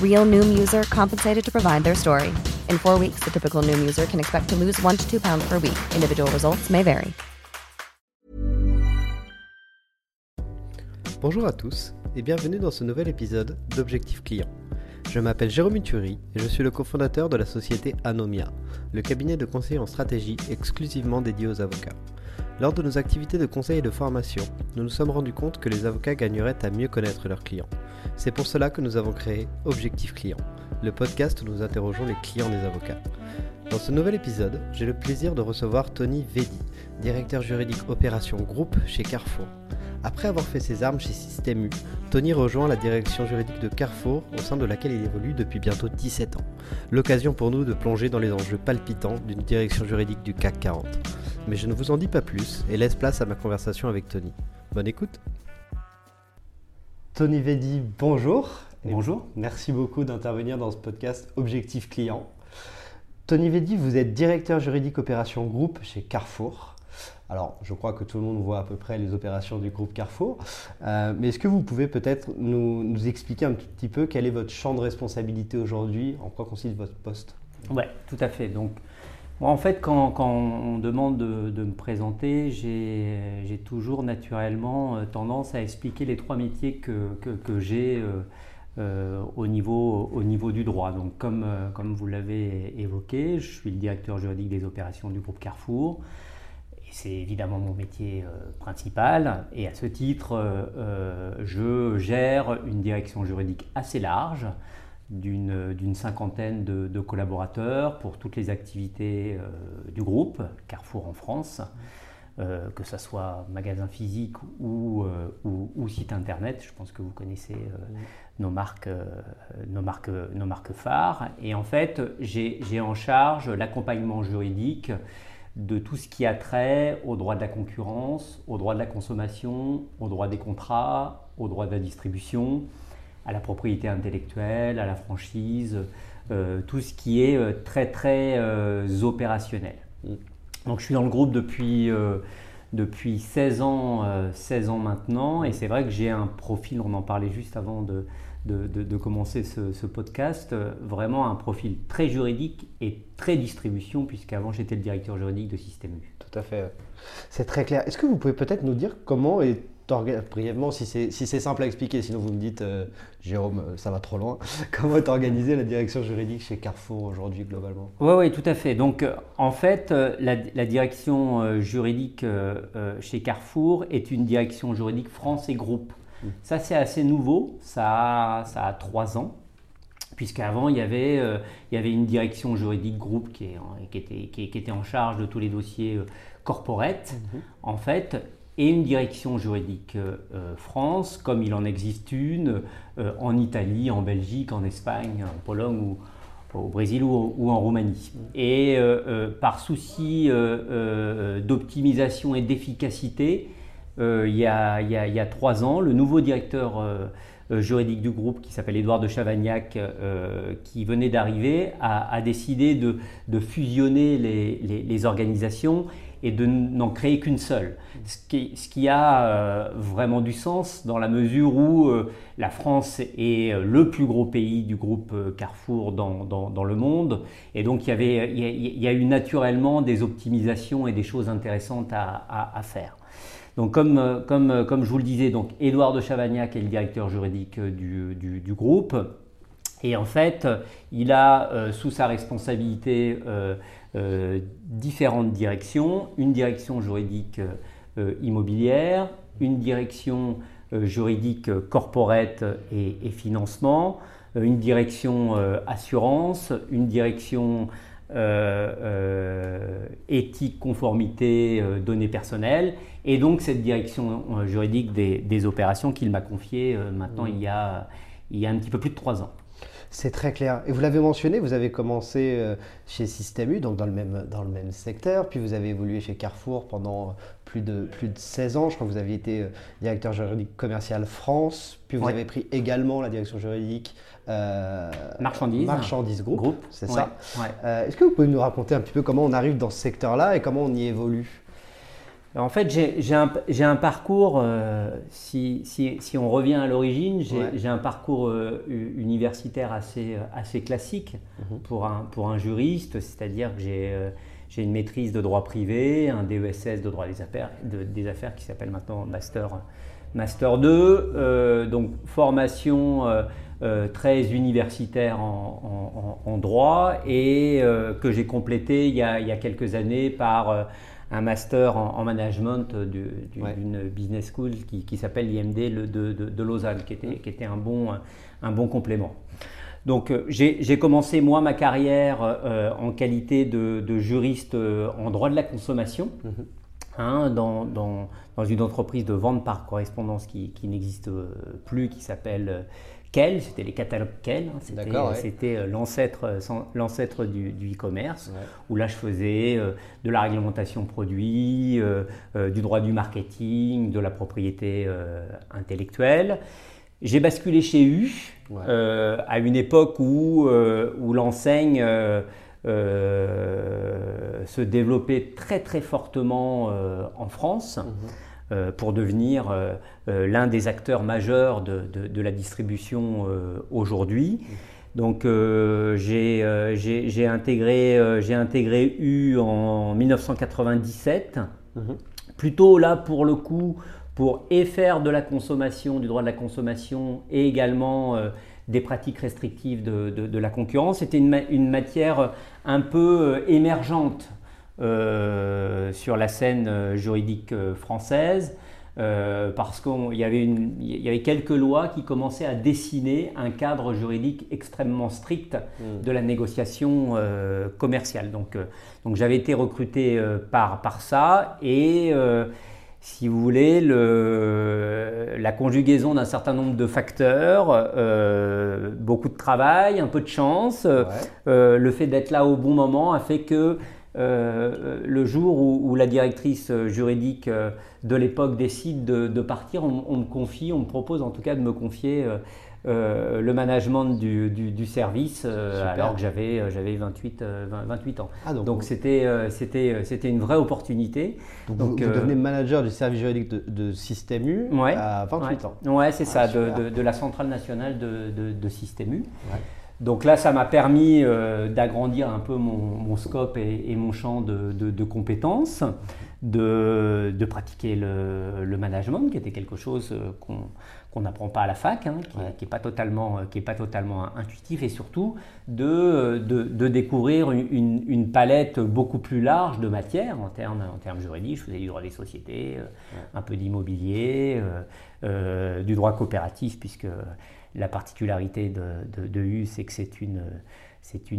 Real Noom user compensated to provide their story. In four weeks, the typical Noom user can expect to lose one to two pounds per week. Individual results may vary. Bonjour à tous et bienvenue dans ce nouvel épisode d'Objectif Client. Je m'appelle Jérôme Turi et je suis le cofondateur de la société Anomia, le cabinet de conseil en stratégie exclusivement dédié aux avocats. Lors de nos activités de conseil et de formation, nous nous sommes rendus compte que les avocats gagneraient à mieux connaître leurs clients. C'est pour cela que nous avons créé Objectif Client, le podcast où nous interrogeons les clients des avocats. Dans ce nouvel épisode, j'ai le plaisir de recevoir Tony Vedi, directeur juridique opération groupe chez Carrefour. Après avoir fait ses armes chez Système U, Tony rejoint la direction juridique de Carrefour, au sein de laquelle il évolue depuis bientôt 17 ans. L'occasion pour nous de plonger dans les enjeux palpitants d'une direction juridique du CAC 40. Mais je ne vous en dis pas plus et laisse place à ma conversation avec Tony. Bonne écoute Tony Vedi, bonjour. Bonjour. Merci beaucoup d'intervenir dans ce podcast Objectif Client. Tony Vedi, vous êtes directeur juridique opération groupe chez Carrefour. Alors, je crois que tout le monde voit à peu près les opérations du groupe Carrefour. Euh, mais est-ce que vous pouvez peut-être nous, expliquer un petit peu quel est votre champ de responsabilité aujourd'hui? En quoi consiste votre poste? Oui, tout à fait. Donc, en fait, quand, on demande de, me présenter, j'ai toujours naturellement euh, tendance à expliquer les trois métiers que, j'ai euh, au, niveau, au niveau du droit. Donc, comme, vous l'avez évoqué, je suis le directeur juridique des opérations du groupe Carrefour c'est évidemment mon métier euh, principal. Et à ce titre, euh, euh, je gère une direction juridique assez large d'une cinquantaine de, collaborateurs pour toutes les activités du groupe Carrefour en France. que ce soit magasin physique ou, ou, site internet. Je pense que vous connaissez nos, marques, nos, marques, nos marques phares. Et en fait, j'ai en charge l'accompagnement juridique de tout ce qui a trait au droit de la concurrence, au droit de la consommation, au droit des contrats, au droit de la distribution, à la propriété intellectuelle, à la franchise, euh, tout ce qui est euh, très très euh, opérationnel. Mm. Donc je suis dans le groupe depuis, depuis 16, ans, 16 ans maintenant et c'est vrai que j'ai un profil, on en parlait juste avant de, de, commencer ce, podcast, euh, vraiment un profil très juridique et très distribution, puisqu'avant j'étais le directeur juridique de Système U. Tout à fait. C'est très clair. Est-ce que vous pouvez peut-être nous dire comment est brièvement, si c'est si simple à expliquer, sinon vous me dites, euh, Jérôme, euh, ça va trop loin, comment est organisée la direction juridique chez Carrefour aujourd'hui globalement? Oui, oui, tout à fait. Donc en fait, la, la direction juridique chez Carrefour est une direction juridique France et groupe. Ça, c'est assez nouveau, ça a, ça a trois ans, puisqu'avant, il, y avait, euh, il y avait une direction juridique groupe qui, est, qui, était, qui, était, en charge de tous les dossiers euh, corporate, mhm. en fait, et une direction juridique euh, France, comme il en existe une en Italie, en Belgique, en Espagne, en Pologne ou, au Brésil ou, en Roumanie. Et par souci d'optimisation et d'efficacité, il, y a trois ans, le nouveau directeur euh, juridique du groupe qui s'appelle Édouard de Chavagnac, euh, qui venait d'arriver, a, décidé de, fusionner les, organisations et de n'en créer qu'une seule. Ce qui, a euh, vraiment du sens dans la mesure où la France est le plus gros pays du groupe Carrefour dans, le monde. Et donc il y, avait, il y, a, eu naturellement des optimisations et des choses intéressantes à faire. Donc comme, euh, comme, euh, comme je vous le disais, donc Édouard de Chavagnac est le directeur juridique euh, du, du, groupe. Et en fait, il a sous sa responsabilité différentes directions. Une direction juridique immobilière, une direction juridique corporate et, financement, une direction assurance, une direction éthique, conformité, données personnelles, et donc cette direction juridique des, opérations qu'il m'a confiée maintenant il, y a, il y a un petit peu plus de trois ans. C'est très clair. Et vous l'avez mentionné, vous avez commencé chez Système U, donc dans le, même, dans le même secteur, puis vous avez évolué chez Carrefour pendant plus de, plus de 16 ans. Je crois que vous avez été directeur juridique commercial France, puis vous avez pris également la direction juridique euh, marchandises. Marchandises Group, c'est ça. Euh, est-ce que vous pouvez nous raconter un petit peu comment on arrive dans ce secteur-là et comment on y évolue? En fait, j'ai un, un, parcours, euh, si, si, si, on revient à l'origine, j'ai un parcours universitaire assez, assez classique mhm. pour, un, pour un juriste, c'est-à-dire que j'ai une maîtrise de droit privé, un DESS de droit des affaires, de, des affaires qui s'appelle maintenant Master, Master 2, donc formation euh, très universitaire en, droit et euh, que j'ai complété il y, a, quelques années par euh, un master en, management d'une business school qui, s'appelle l'IMD de, Lausanne, qui était, qui était un, bon, un bon complément. Donc j'ai commencé moi ma carrière en qualité de, juriste en droit de la consommation. Mm-hmm. Hein, dans, dans, dans, une entreprise de vente par correspondance qui, qui n'existe plus, qui s'appelle c'était les catalogues Kel, hein, c'était euh, l'ancêtre, euh, l'ancêtre du, e-commerce, où là je faisais euh, de la réglementation produit, du droit du marketing, de la propriété intellectuelle. J'ai basculé chez U à une époque où, où l'enseigne se développait très très fortement en France. Mhm. Euh, pour devenir euh, euh, l'un des acteurs majeurs de, la distribution aujourd'hui. Donc j'ai intégré, intégré U en 1997, mhm. plutôt là pour le coup pour et faire de la consommation, du droit de la consommation et également des pratiques restrictives de, la concurrence. C'était une, une, matière un peu émergente euh, sur la scène euh, juridique euh, française. parce qu'il y, avait y avait quelques lois qui commençaient à dessiner un cadre juridique extrêmement strict hmm. de la négociation commerciale. Donc, donc j'avais été recruté par, par ça et si vous voulez, le, la conjugaison d'un certain nombre de facteurs, beaucoup de travail, un peu de chance, le fait d'être là au bon moment a fait que euh, le jour où, la directrice juridique euh, de l'époque décide de, partir, on, me confie, on me propose en tout cas de me confier euh, le management du, service alors que j'avais 28, 28 ans. Ah, donc c'était c'était une vraie opportunité. Donc, vous, devenez manager du service juridique de, Système U à 28 ans. Ouais, c'est ça, ah, de, la centrale nationale de, Système U. Donc là, ça m'a permis euh, d'agrandir un peu mon, scope et, mon champ de, compétences, de, pratiquer le, management, qui était quelque chose euh, qu'on n'apprend pas à la fac, hein, qui n'est pas, totalement, euh, pas totalement intuitif, et surtout de, découvrir une, palette beaucoup plus large de matières en termes, en termes juridiques. Je faisais du droit des sociétés, un peu d'immobilier, du droit coopératif, puisque la particularité de, de, U, c'est que c'est une,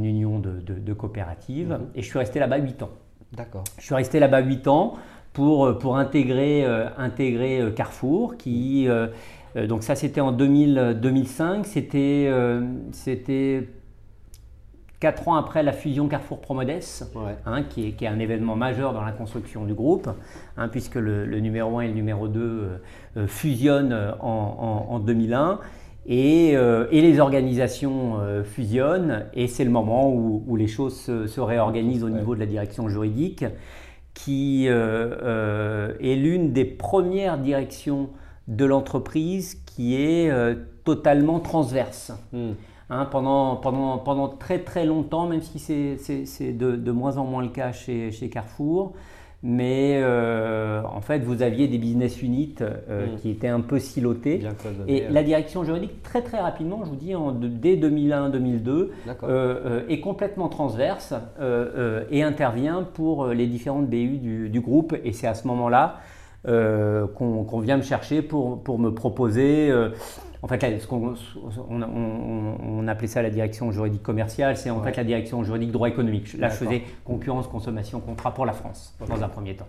union de, coopératives. Mhm. Et je suis resté là-bas 8 ans. D'accord. Je suis resté là-bas 8 ans pour, pour intégrer, euh, intégrer euh, Carrefour, qui. Euh, donc ça, c'était en 2000, 2005. C'était, c'était quatre ans après la fusion Carrefour Promodes, hein, qui, est, un événement majeur dans la construction du groupe, hein, puisque le, numéro 1 et le numéro 2 euh, euh, fusionnent en, 2001. Et, les organisations fusionnent, et c'est le moment où, les choses se, réorganisent au niveau de la direction juridique, qui est l'une des premières directions de l'entreprise qui est totalement transverse. Hmm. Hein, pendant, pendant, pendant très très longtemps, même si c'est de, de, moins en moins le cas chez, chez Carrefour. Mais euh, en fait, vous aviez des business units euh, hmm. qui étaient un peu silotés. et la direction juridique, très très rapidement, je vous dis, en, dès 2001-2002, euh, est complètement transverse et intervient pour les différentes BU du, du groupe. Et c'est à ce moment-là qu'on vient me chercher pour, pour me proposer en fait, on, appelait ça la direction juridique commerciale, c'est en fait la direction juridique droit économique. Là, je faisais concurrence, consommation, contrat pour la France, dans un premier temps.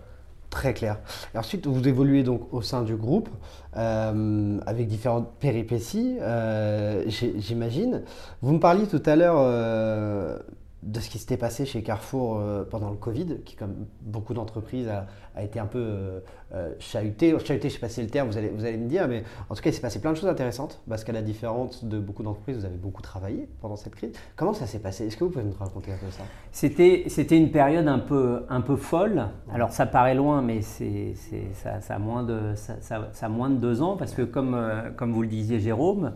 Très clair. Et ensuite, vous évoluez donc au sein du groupe euh, avec différentes péripéties, euh, j'imagine. Vous me parliez tout à l'heure euh, de ce qui s'était passé chez Carrefour euh, pendant le Covid, qui, comme beaucoup d'entreprises, a, été un peu euh, euh, chahuté. Chahuté, je ne sais pas si c'est le terme, vous allez, vous allez me dire, mais en tout cas, il s'est passé plein de choses intéressantes, parce qu'à la différence de beaucoup d'entreprises, vous avez beaucoup travaillé pendant cette crise. Comment ça s'est passé? Est-ce que vous pouvez nous raconter un peu ça? C'était, c'était une période un peu, un peu folle. Alors, ça paraît loin, mais c'est, c'est ça, ça, a moins de, ça, ça, moins de deux ans, parce que comme, comme vous le disiez, Jérôme,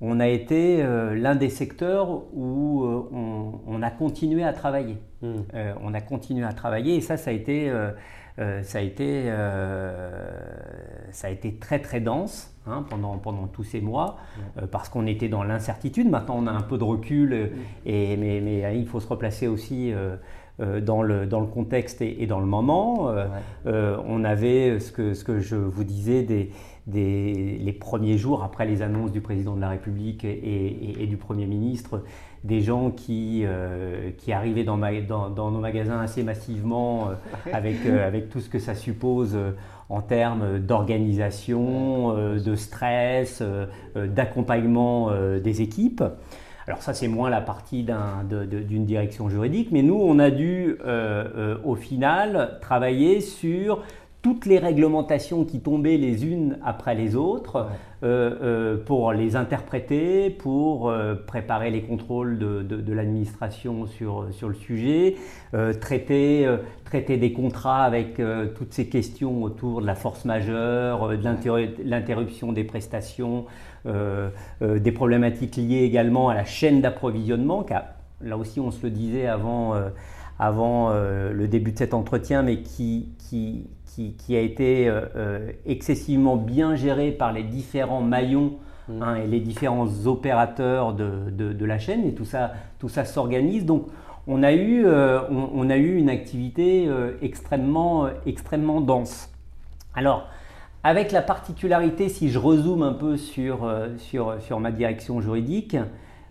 on a été euh, l'un des secteurs où euh, on, a continué à travailler. Hmm. Euh, on a continué à travailler et ça, ça a été, ça a été, ça a été très très dense hein, pendant, pendant tous ces mois hmm. parce qu'on était dans l'incertitude. Maintenant, on a un peu de recul, hmm. et, mais, il faut se replacer aussi. Dans, le, dans le contexte et, dans le moment. on avait ce que, ce que je vous disais des, les premiers jours après les annonces du président de la République et, du Premier ministre, des gens qui, euh, qui arrivaient dans, dans, nos magasins assez massivement, euh, avec, euh, avec tout ce que ça suppose en termes d'organisation, de stress, d'accompagnement des équipes. Alors ça, c'est moins la partie d'une direction juridique, mais nous, on a dû, au final, travailler sur toutes les réglementations qui tombaient les unes après les autres euh, euh, pour les interpréter, pour euh, préparer les contrôles de, l'administration sur, sur le sujet, traiter, traiter des contrats avec toutes ces questions autour de la force majeure, de l'interruption des prestations, des problématiques liées également à la chaîne d'approvisionnement, car là aussi on se le disait avant avant le début de cet entretien, mais qui, qui, qui, a été euh, euh, excessivement bien géré par les différents maillons mm. hein, et les différents opérateurs de, de, la chaîne, et tout ça, tout ça s'organise. Donc, on a eu, euh, on, a eu une activité extrêmement, extrêmement dense. Alors, avec la particularité, si je rezoome un peu sur, sur, sur ma direction juridique, euh,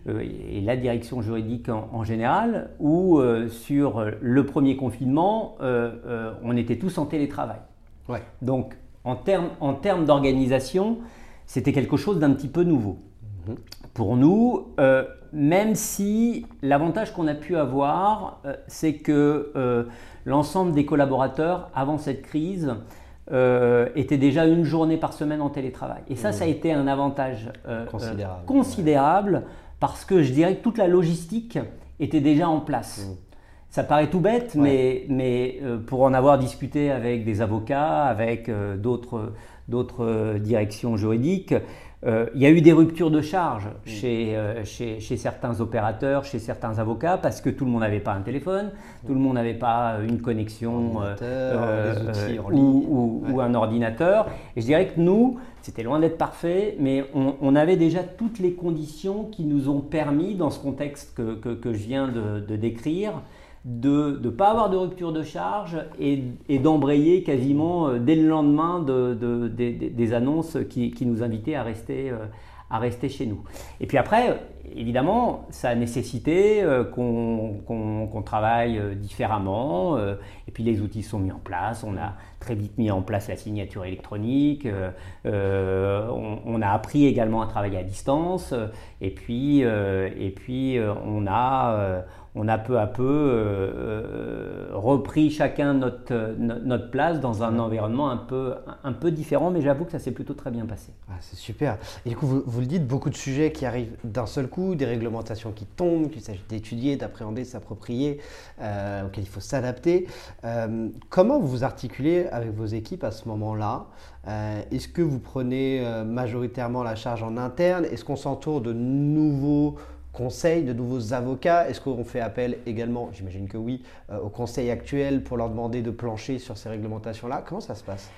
et la direction juridique en, général, où euh, sur le premier confinement, euh, on était tous en télétravail. Donc en termes en termes d'organisation, c'était quelque chose d'un petit peu nouveau. Mhm. Pour nous, même si l'avantage qu'on a pu avoir, c'est que l'ensemble des collaborateurs, avant cette crise, étaient déjà une journée par semaine en télétravail. Et ça, ça a été un avantage considérable. considérable parce que je dirais que toute la logistique était déjà en place. Mmh. Ça paraît tout bête, mais, mais euh, pour en avoir discuté avec des avocats, avec euh, d'autres euh, directions juridiques, euh, il y a eu des ruptures de charge mm. euh, chez, chez, certains opérateurs, chez certains avocats, parce que tout le monde n'avait pas un téléphone, tout le monde n'avait pas une connexion euh, ou, un ordinateur. Et je dirais que nous, c'était loin d'être parfait, mais on, avait déjà toutes les conditions qui nous ont permis, dans ce contexte que, que, je viens de décrire, de ne pas avoir de rupture de charge et, d'embrayer quasiment euh, dès le lendemain de, des annonces qui, nous invitaient à rester, euh, à rester chez nous. Et puis après, évidemment, ça a nécessité euh, qu'on travaille euh, différemment. Euh, et puis les outils sont mis en place. On a très vite mis en place la signature électronique. on, a appris également à travailler à distance. Et puis, et puis on a on a peu à peu euh, euh, repris chacun notre, notre place dans un environnement un peu, un peu différent, mais j'avoue que ça s'est plutôt très bien passé. Ah, c'est super. Et du coup, vous, le dites, beaucoup de sujets qui arrivent d'un seul coup, des réglementations qui tombent, qu'il s'agit d'étudier, d'appréhender, de s'approprier, euh, auxquelles il faut s'adapter. comment vous vous articulez avec vos équipes à ce moment-là? Est-ce que vous prenez majoritairement la charge en interne? Est-ce qu'on s'entoure de nouveaux conseils, de nouveaux avocats Est-ce qu'on fait appel également, j'imagine que oui, euh, aux conseils actuels pour leur demander de plancher sur ces réglementations-là? Comment ça se passe?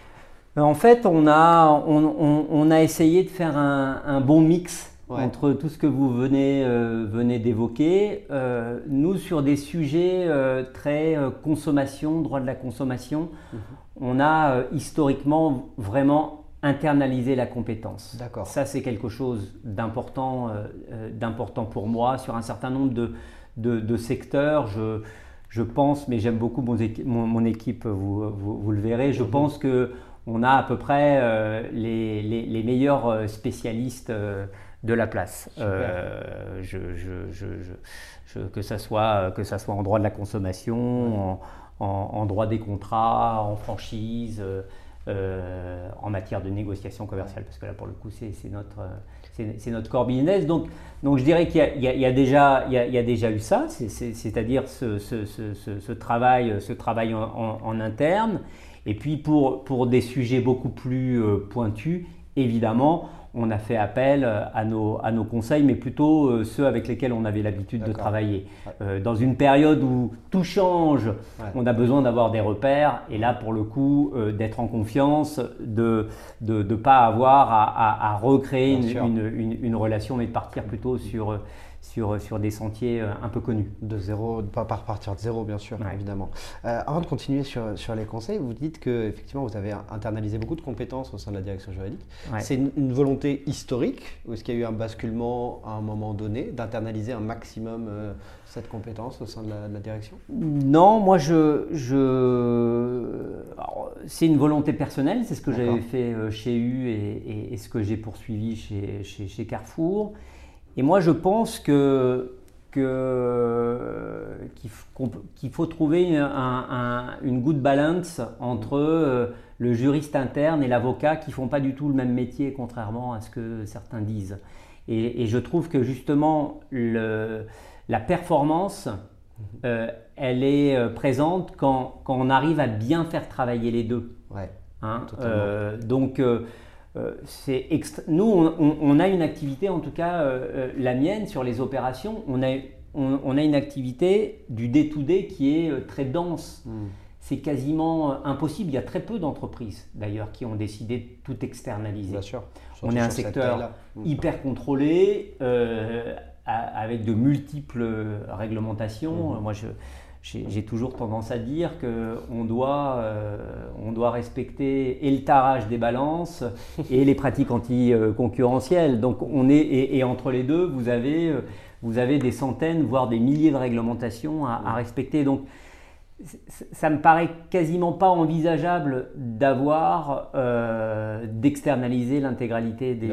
Euh, En fait, on a, on, a essayé de faire un, bon mix entre tout ce que vous venez, euh, venez d'évoquer. nous, sur des sujets très consommation, droit de la consommation, mhm. on a historiquement vraiment internaliser la compétence. D'accord. Ça, c'est quelque chose d'important, euh, euh, d'important pour moi sur un certain nombre de, de, secteurs. Je, je, pense, mais j'aime beaucoup mon, mon, équipe, vous, vous, le verrez, je mhm. pense que on a à peu près euh, les, les, les, meilleurs spécialistes de la place. Je, je, que, ça soit, que ça soit en droit de la consommation, en, en, en, droit des contrats, en franchise. Euh, en matière de négociation commerciale, parce que là, pour le coup, c'est notre, c'est notre core business. Donc, donc je dirais qu'il y, a déjà, eu ça, c'est-à-dire ce, ce, ce, ce, travail, ce travail en, en, interne. Et puis pour, pour des sujets beaucoup plus euh, pointus, évidemment, on a fait appel euh, à nos, à nos conseils, mais plutôt euh, ceux avec lesquels on avait l'habitude de travailler. Euh, dans une période où tout change, on a besoin d'avoir des repères, et là, pour le coup, d'être en confiance, de ne de, pas avoir à, à, recréer une, une, une, relation, mais de partir plutôt sur sur, sur des sentiers euh, un peu connus. De zéro, pas par partir de zéro, bien sûr, évidemment. Euh, avant de continuer sur, sur les conseils, vous dites que effectivement vous avez internalisé beaucoup de compétences au sein de la direction juridique. C'est une, volonté historique ou est-ce qu'il y a eu un basculement à un moment donné d'internaliser un maximum euh, cette compétence au sein de la, direction? Non, moi je, je... c'est une volonté personnelle, c'est ce que j'avais fait chez U et, et, ce que j'ai poursuivi chez, chez, chez Carrefour. Et moi, je pense que qu'il faut trouver une good balance entre euh, le juriste interne et l'avocat qui font pas du tout le même métier, contrairement à ce que certains disent. Et, je trouve que justement, le, la performance, mhm. euh, elle est euh, présente quand, quand, on arrive à bien faire travailler les deux. Ouais, hein donc, euh, nous, on, a une activité, en tout cas euh, euh, la mienne, sur les opérations, on a, on, a une activité du day-to-day qui est très dense. Hmm. C'est quasiment impossible. Il y a très peu d'entreprises, d'ailleurs, qui ont décidé de tout externaliser. Bien sûr. on est un secteur hmm. hyper contrôlé, avec de multiples réglementations. Hmm. Moi, je, j'ai toujours tendance à dire qu'on doit, euh, on doit respecter et le tarage des balances et les pratiques anticoncurrentielles. Donc on est, et, entre les deux, vous avez, euh, vous avez des centaines, voire des milliers de réglementations à, respecter. Donc ça me paraît quasiment pas envisageable d'avoir, euh, d'externaliser l'intégralité des,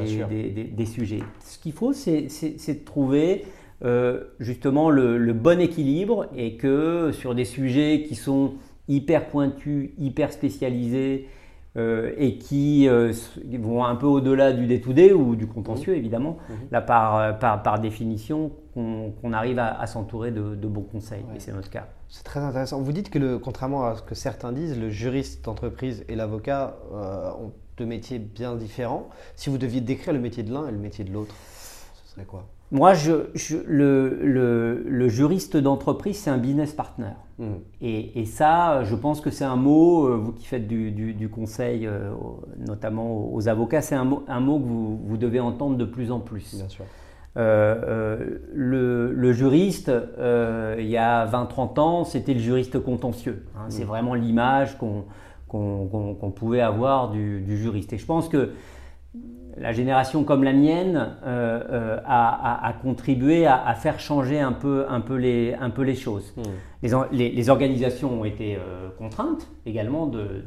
des, sujets. Ce qu'il faut, c'est de trouver euh, justement le, bon équilibre et que sur des sujets qui sont hyper pointus, hyper spécialisés euh, et qui euh, vont un peu au-delà du day-to-day ou du contentieux mmh. évidemment, mmh. là par, par, définition qu'on arrive à, s'entourer de, bons conseils et c'est notre cas. C'est très intéressant. Vous dites que le, contrairement à ce que certains disent, le juriste d'entreprise et l'avocat ont deux métiers bien différents. Si vous deviez décrire le métier de l'un et le métier de l'autre, ce serait quoi? Moi, je, le, juriste d'entreprise, c'est un business partner. Hmm. Et, ça, je pense que c'est un mot, euh, vous qui faites du, conseil, euh, notamment aux avocats, c'est un mot, un mot que vous, devez entendre de plus en plus. Bien sûr. Euh, le, juriste, il y a 20-30 ans, c'était le juriste contentieux. Hein. C'est hmm. vraiment l'image qu'on pouvait avoir du, du, juriste. Et je pense que la génération comme la mienne euh, a, contribué à, faire changer un peu, un peu, les, un peu les choses. Hmm. Les, les, organisations ont été contraintes également de,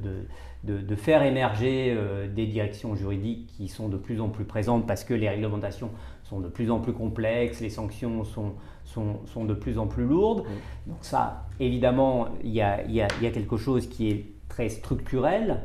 de, de, faire émerger des directions juridiques qui sont de plus en plus présentes parce que les réglementations sont de plus en plus complexes, les sanctions sont, sont, sont de plus en plus lourdes. Hmm. Donc ça, évidemment, il y a, y a, quelque chose qui est très structurel.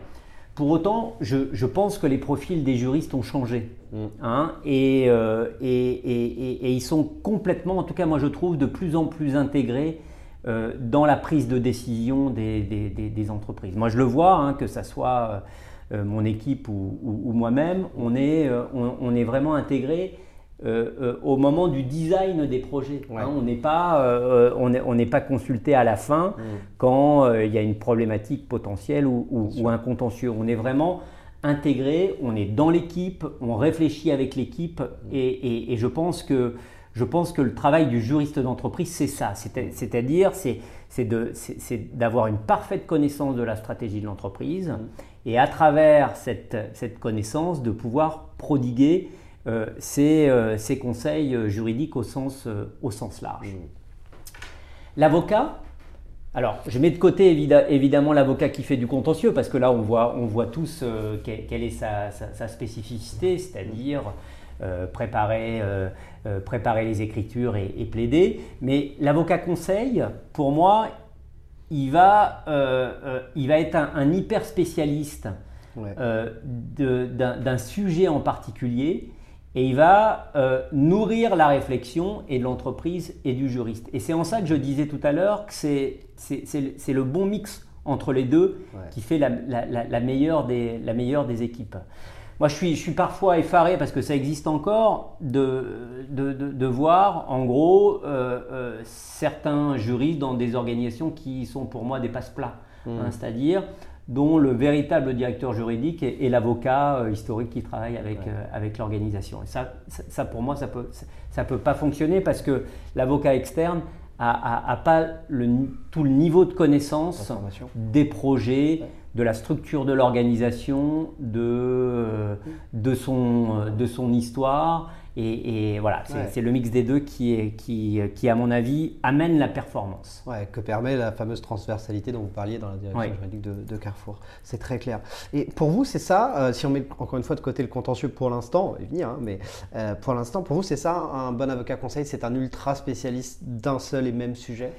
Pour autant, je, pense que les profils des juristes ont changé. Mm. Hein, euh, et, et, ils sont complètement, en tout cas moi je trouve, de plus en plus intégrés euh, dans la prise de décision des, des, entreprises. Moi je le vois, hein, que ce soit euh, mon équipe ou, moi-même, on est, on, on, est vraiment intégrés euh, euh, au moment du design des projets. Hein, on n'est pas, euh, on n'est pas consulté à la fin mm. quand il y a une problématique potentielle ou, un contentieux. On est vraiment intégré, on est dans l'équipe, on réfléchit avec l'équipe mm. et, je pense que je pense que le travail du juriste d'entreprise, c'est ça. C'est-à-dire, c'est d'avoir une parfaite connaissance de la stratégie de l'entreprise mm. et à travers cette, cette, connaissance, de pouvoir prodiguer euh, euh, ces, conseils euh, juridiques au sens, au sens large. Mmh. L'avocat, alors je mets de côté évidemment l'avocat qui fait du contentieux, parce que là on voit, on voit tous quelle est sa, spécificité, c'est-à-dire préparer, préparer les écritures et, plaider. Mais l'avocat conseil, pour moi, il va, il va être un, hyper spécialiste d'un sujet en particulier et il va euh, nourrir la réflexion et de l'entreprise et du juriste. Et c'est en ça que je disais tout à l'heure que c'est le bon mix entre les deux qui fait la, meilleure des, la, meilleure des, équipes. Moi, je suis, je suis, parfois effaré parce que ça existe encore de, de, de, voir, en gros, euh, euh, certains juristes dans des organisations qui sont pour moi des passe-plats. Mmh. Hein, c'est-à-dire, dont le véritable directeur juridique est, l'avocat euh, historique qui travaille avec, euh, avec l'organisation. Et ça, ça, pour moi, ça ne peut, ça peut pas fonctionner parce que l'avocat externe n'a pas le, tout le niveau de connaissance des projets, de la structure de l'organisation, de, euh, de, son, de son histoire et, voilà, c'est le mix des deux qui, est, qui, qui, à mon avis, amène la performance. Ouais, que permet la fameuse transversalité dont vous parliez dans la direction juridique de, Carrefour. C'est très clair. Et pour vous, c'est ça, euh, si on met encore une fois de côté le contentieux pour l'instant, il venir, hein, mais euh, pour l'instant, pour vous, c'est ça, un bon avocat conseil, c'est un ultra spécialiste d'un seul et même sujet?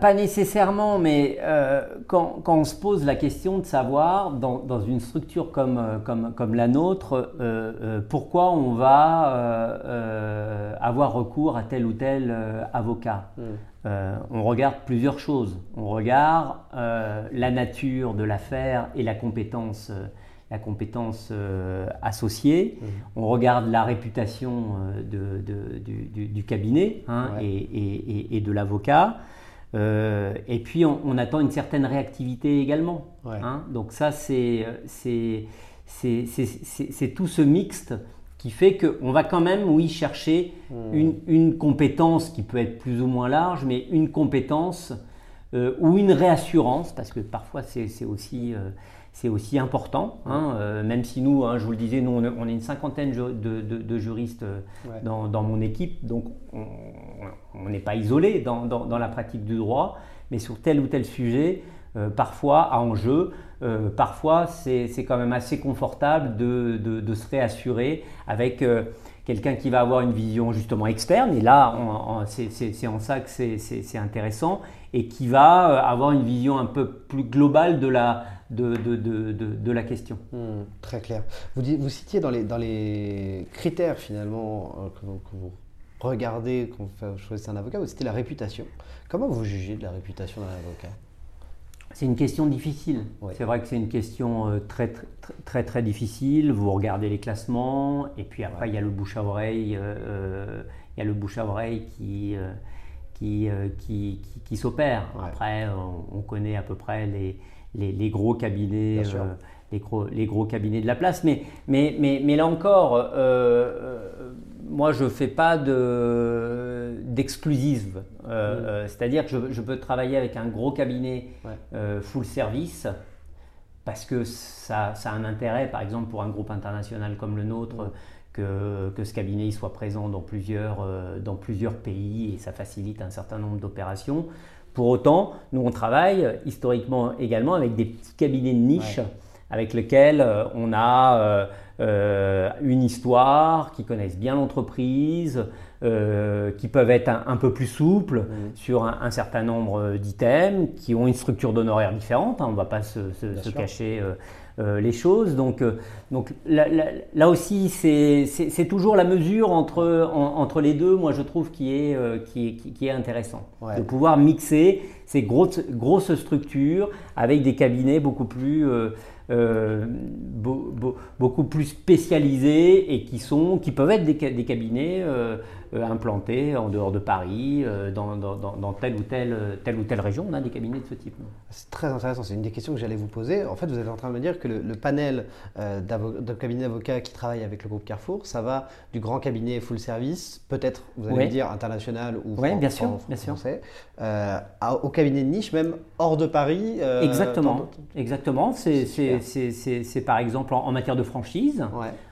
Pas, nécessairement, mais euh, quand, on se pose la question de savoir, dans, une structure comme, euh, comme, comme la nôtre, euh, pourquoi on va avoir recours à tel ou tel avocat hmm. On regarde plusieurs choses. On regarde la nature de l'affaire et la compétence la compétence euh, associée, mmh. on regarde la réputation euh, de, du, cabinet hein, et, de l'avocat, euh, et puis on, attend une certaine réactivité également. Hein. donc ça, c'est tout ce mixte qui fait qu'on va quand même, oui, chercher mmh. une, une, compétence qui peut être plus ou moins large, mais une compétence ou une réassurance, parce que parfois c'est aussi c'est aussi important, hein, euh, même si nous, hein, je vous le disais, nous on est une cinquantaine de, juristes euh, dans, mon équipe, donc on n'est pas isolé dans, la pratique du droit, mais sur tel ou tel sujet, euh, parfois à enjeu, parfois c'est quand même assez confortable de, se réassurer avec quelqu'un qui va avoir une vision justement externe, et là c'est en ça que c'est intéressant, et qui va avoir une vision un peu plus globale de la de, de, de, de la question. Hmm, très clair. Vous, vous citiez dans les, dans les critères finalement euh, que, vous, regardez quand vous choisissez un avocat, vous citez la réputation. Comment vous jugez de la réputation d'un avocat? C'est une question difficile. C'est vrai que c'est une question euh, très, très, très, très, difficile. Vous regardez les classements, et puis après, il y a le bouche à oreille, euh, il y a le bouche à oreille qui, qui, qui, qui, s'opère. Après, on, connaît à peu près les, les, gros cabinets. Euh, les gros, les gros, cabinets de la place. Mais, mais, mais, mais là encore, euh, euh, moi, je ne fais pas d'exclusive. Mm. C'est-à-dire que je, peux travailler avec un gros cabinet full service parce que ça, ça, a un intérêt, par exemple, pour un groupe international comme le nôtre, que, que, ce cabinet soit présent dans plusieurs, dans plusieurs pays et ça facilite un certain nombre d'opérations. Pour autant, nous, on travaille historiquement également avec des petits cabinets de niche avec lesquels euh, on a euh, euh, une histoire, qui connaissent bien l'entreprise, qui peuvent être un, peu plus souples mmh. sur un, certain nombre d'items, qui ont une structure d'honoraires différente, hein, on ne va pas se, cacher les choses. Donc, donc là, aussi, c'est toujours la mesure entre, entre les deux, moi je trouve, qui est, qui est, qui est intéressant. De pouvoir mixer ces grosses, grosses structures avec des cabinets beaucoup plus... Euh, beaucoup plus spécialisés et qui, sont, qui peuvent être des, des cabinets euh, euh, implantés en dehors de Paris, dans, dans, dans, telle, ou telle, telle ou telle région. On a des cabinets de ce type. C'est très intéressant. C'est une des questions que j'allais vous poser. En fait, vous êtes en train de me dire que le, panel de cabinets d'avocats qui travaillent avec le groupe Carrefour, ça va du grand cabinet full service, peut-être, vous allez dire, international ou bien sûr, bien français, au cabinet de niche, même hors de Paris. Exactement. Exactement. C'est par exemple en, matière de franchise,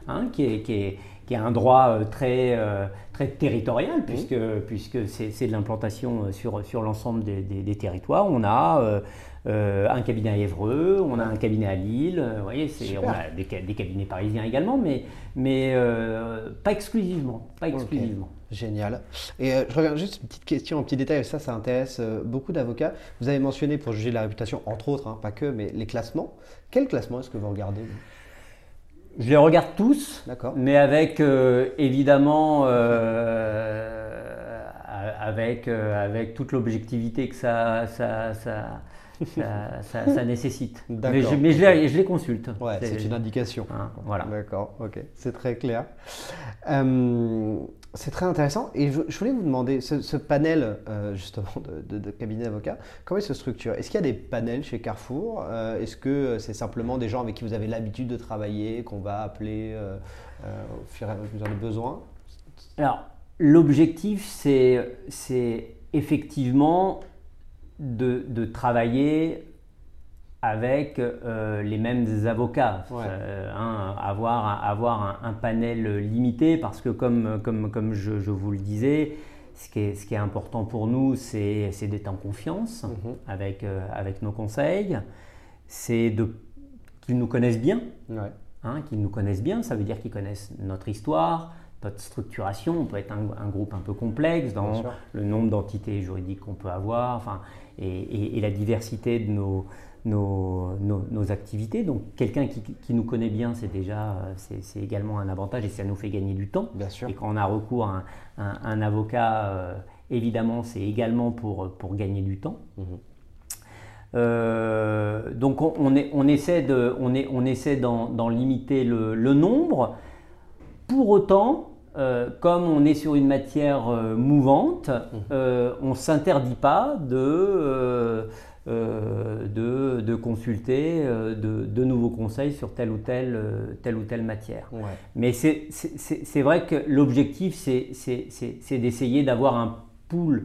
hein, qui, est, qui, est, qui, est, un droit euh, très, euh, très territorial, puisque, puisque c'est de l'implantation euh, sur, sur l'ensemble des, des, territoires. On a un cabinet à Évreux, on a un cabinet à Lille, vous voyez, on a des, des, cabinets parisiens également, mais, mais pas exclusivement. Pas exclusivement. Génial. Et euh, je regarde juste une petite question, un petit détail, ça, ça intéresse euh, beaucoup d'avocats. Vous avez mentionné, pour juger la réputation, entre autres, hein, pas que, mais les classements. Quel classement est-ce que vous regardez Je les regarde tous, mais avec euh, évidemment avec, avec toute l'objectivité que ça, ça, ça, ça, nécessite. Mais, je, mais je, les, consulte. Ouais, c'est une indication. Hein, voilà. D'accord, ok, c'est très clair. C'est très intéressant. Et je, voulais vous demander, ce, panel euh, justement de, de, cabinet d'avocats, comment il se structure Est-ce qu'il y a des panels chez Carrefour? Euh, Est-ce que c'est simplement des gens avec qui vous avez l'habitude de travailler, qu'on va appeler euh, au fur et à mesure des besoins Alors, l'objectif, c'est effectivement de, de travailler avec euh, les mêmes avocats, euh, hein, avoir, avoir un, panel limité, parce que comme, comme, comme je, vous le disais, ce qui est, ce qui est important pour nous, c'est d'être en confiance mhm. avec, euh, avec nos conseils, c'est qu'ils nous connaissent bien, hein, qu'ils nous connaissent bien, ça veut dire qu'ils connaissent notre histoire, notre structuration, on peut être un, groupe un peu complexe dans le nombre d'entités juridiques qu'on peut avoir, enfin, et, et, la diversité de nos, nos, nos, activités. Donc quelqu'un qui, qui, nous connaît bien, c'est déjà c'est également un avantage et ça nous fait gagner du temps. Bien sûr. Et quand on a recours à un, un, avocat, euh, évidemment, c'est également pour, pour gagner du temps. Mhm. Euh, donc on, on, est, on, essaie de, on, est, on essaie d'en limiter le, le, nombre. Pour autant, euh, comme on est sur une matière mouvante, mhm. on ne s'interdit pas de euh, de, de, consulter euh, de, de, nouveaux conseils sur telle ou telle, euh, telle, ou telle matière. Mais c'est vrai que l'objectif, c'est d'essayer d'avoir un pool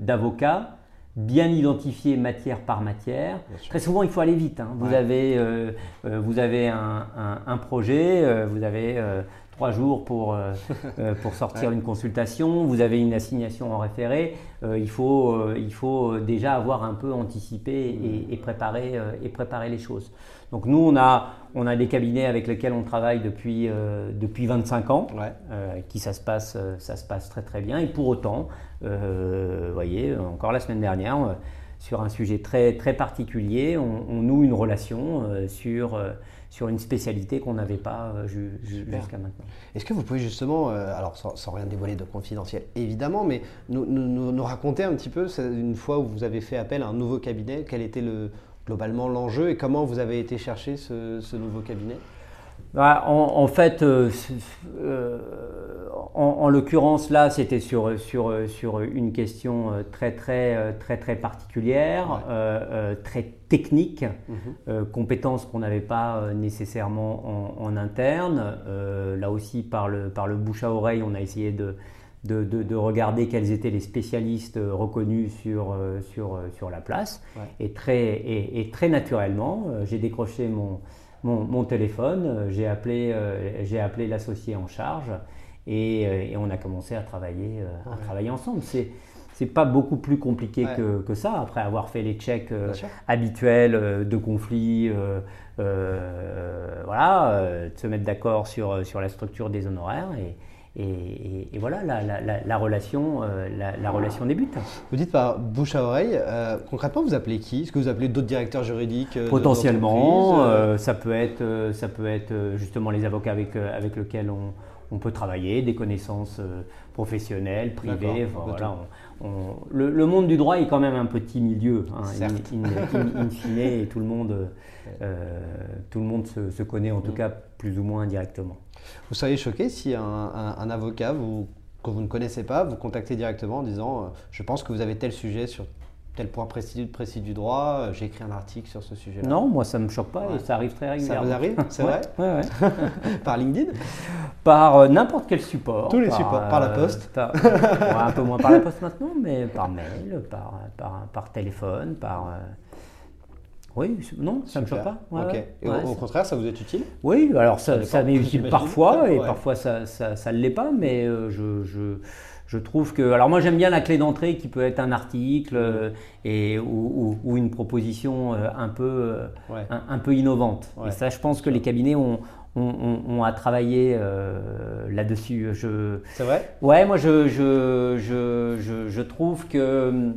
d'avocats bien identifiés matière par matière. Très souvent, il faut aller vite. Hein. Vous, avez, vous avez un, un, un projet, vous avez trois jours pour, euh, euh, pour sortir une consultation, vous avez une assignation en référé, euh, il, faut, il faut déjà avoir un peu anticipé et, et préparé, et préparer les choses. Donc nous, on a, on a des cabinets avec lesquels on travaille depuis, depuis 25 ans, qui ça se, passe, ça se passe très très bien. Et pour autant, vous voyez, encore la semaine dernière, sur un sujet très, très particulier, on, on noue une relation sur sur une spécialité qu'on n'avait pas euh, jusqu'à maintenant. Est-ce que vous pouvez justement, euh, alors sans, rien dévoiler de confidentiel évidemment, mais nous, nous, raconter un petit peu une fois où vous avez fait appel à un nouveau cabinet, quel était le, globalement l'enjeu et comment vous avez été chercher ce, nouveau cabinet? Bah, en, fait, euh, en, l'occurrence, là, c'était sur, sur, sur une question euh, très, très, euh, très, très particulière, euh, très technique, mhm. compétences qu'on n'avait pas nécessairement en, interne. là aussi, par le, par le bouche à oreille, on a essayé de, de, de, regarder quels étaient les spécialistes reconnus sur, sur, sur la place. Et, très, et, et, très naturellement, j'ai décroché mon, mon, mon téléphone, j'ai appelé, j'ai appelé l'associé en charge et, et, on a commencé à travailler, à travailler ensemble. C'est c'est pas beaucoup plus compliqué que, que, ça, après avoir fait les checks euh, habituels euh, de conflits, euh, voilà, de se mettre d'accord sur, sur la structure des honoraires. Et, et, et voilà, la, la, la relation, la, relation débute. Vous dites par bouche à oreille, concrètement, vous appelez qui? Est-ce que vous appelez d'autres directeurs juridiques Potentiellement, ça, peut être, ça peut être justement les avocats avec, avec lesquels on, on peut travailler, des connaissances professionnelles, privées. voilà, le, monde du droit est quand même un petit milieu, hein, in, fine, et tout le monde, euh, tout le monde se, connaît en tout mm. cas plus ou moins indirectement. Vous seriez choqué si un, avocat vous, que vous ne connaissez pas vous contactez directement en disant euh, Je pense que vous avez tel sujet sur tel point précis, précis du droit, euh, j'ai écrit un article sur ce sujet-là. Non, moi ça ne me choque pas et ça arrive très régulièrement. Ça vous arrive, c'est vrai ouais, Par LinkedIn Par euh, n'importe quel support. Tous les supports, par la euh, poste Un peu moins par la poste maintenant, mais par mail, par, par, par téléphone, par... Oui, non, ça ne me choque pas. Et au, contraire, ça vous est utile? Oui, alors ça, ça m'est utile parfois et parfois ça ne l'est pas, mais je, je je trouve que. Alors, moi, j'aime bien la clé d'entrée qui peut être un article euh, et, ou, une proposition euh, un peu, euh, un, peu innovante. Et ça, je pense que les cabinets ont, ont, à travailler là-dessus. C'est vrai? Ouais, moi, je, je, je, je, trouve que.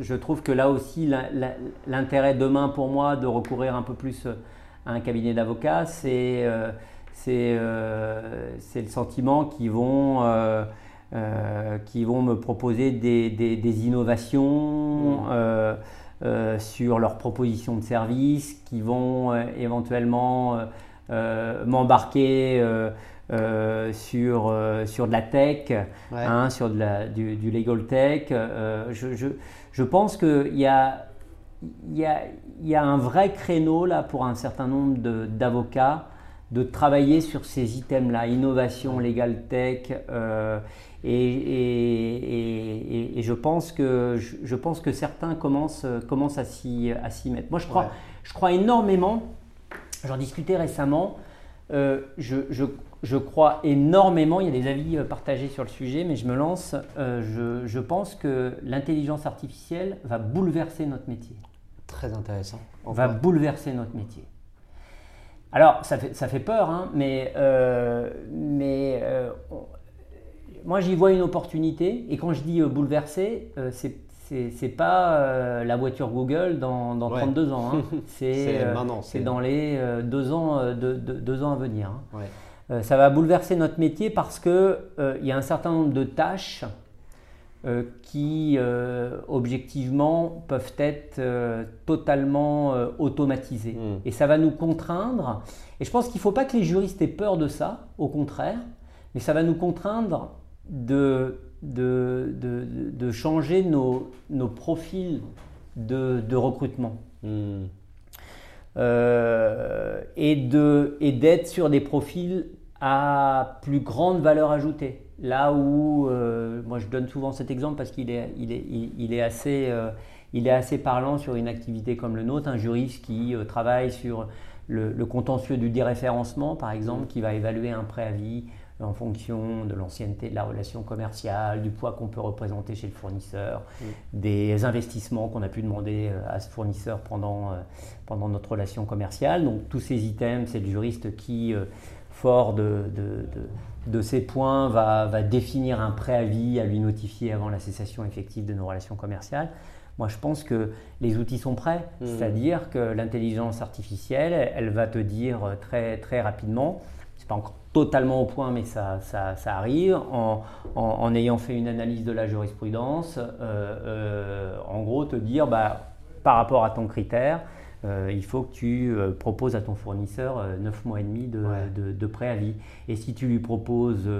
Je trouve que là aussi, l'intérêt demain pour moi de recourir un peu plus à un cabinet d'avocats, c'est c'est le sentiment qu'ils vont euh, qui vont me proposer des, des, innovations mmh. euh, euh, sur leurs propositions de services, qui vont éventuellement m'embarquer sur, sur de la tech, hein, sur de la, du, du, legal tech. Je, je, je, pense qu'il y a, y, a, y a un vrai créneau là pour un certain nombre d'avocats de, travailler sur ces items-là, innovation, legal tech. Et, et, je, pense que, je, pense que certains commencent, commencent à s'y mettre. Moi, je crois, je crois énormément, j'en discutais récemment, euh, je, je, je, crois énormément, il y a des avis euh, partagés sur le sujet, mais je me lance, euh, je, pense que l'intelligence artificielle va bouleverser notre métier. Très intéressant. Va bouleverser notre métier. Alors, ça fait, ça fait peur, hein, mais, mais moi, j'y vois une opportunité. Et quand je dis euh, bouleverser, euh, c'est c'est pas euh, la voiture Google dans, dans 32 ans. Hein. C'est dans les deux, ans, deux, ans à venir. Hein. ça va bouleverser notre métier parce qu'il il y a un certain nombre de tâches qui, objectivement, peuvent être totalement automatisées. Hmm. Et ça va nous contraindre. Et je pense qu'il ne faut pas que les juristes aient peur de ça, au contraire, mais ça va nous contraindre de, de, de, changer nos, nos, profils de, recrutement. Hmm. Euh, et d'être sur des profils à plus grande valeur ajoutée. Là où, euh, moi je donne souvent cet exemple parce qu'il est, il est, il, est assez, euh, il est assez parlant sur une activité comme le nôtre, un juriste qui travaille sur le, le, contentieux du déréférencement par exemple, qui va évaluer un préavis, en fonction de l'ancienneté de la relation commerciale, du poids qu'on peut représenter chez le fournisseur, mm. des investissements qu'on a pu demander euh, à ce fournisseur pendant, euh, pendant notre relation commerciale. Donc tous ces items, c'est le juriste qui, euh, fort de, de, de, ces points, va, va, définir un préavis à lui notifier avant la cessation effective de nos relations commerciales. Moi, je pense que les outils sont prêts, mm. c'est-à-dire que l'intelligence artificielle, elle va te dire très, très rapidement, pas encore totalement au point, mais ça, ça, ça arrive, en, en, ayant fait une analyse de la jurisprudence, euh, euh, en gros te dire, bah, par rapport à ton critère, euh, il faut que tu euh, proposes à ton fournisseur 9 mois et demi de, de, de, préavis. Et si tu lui proposes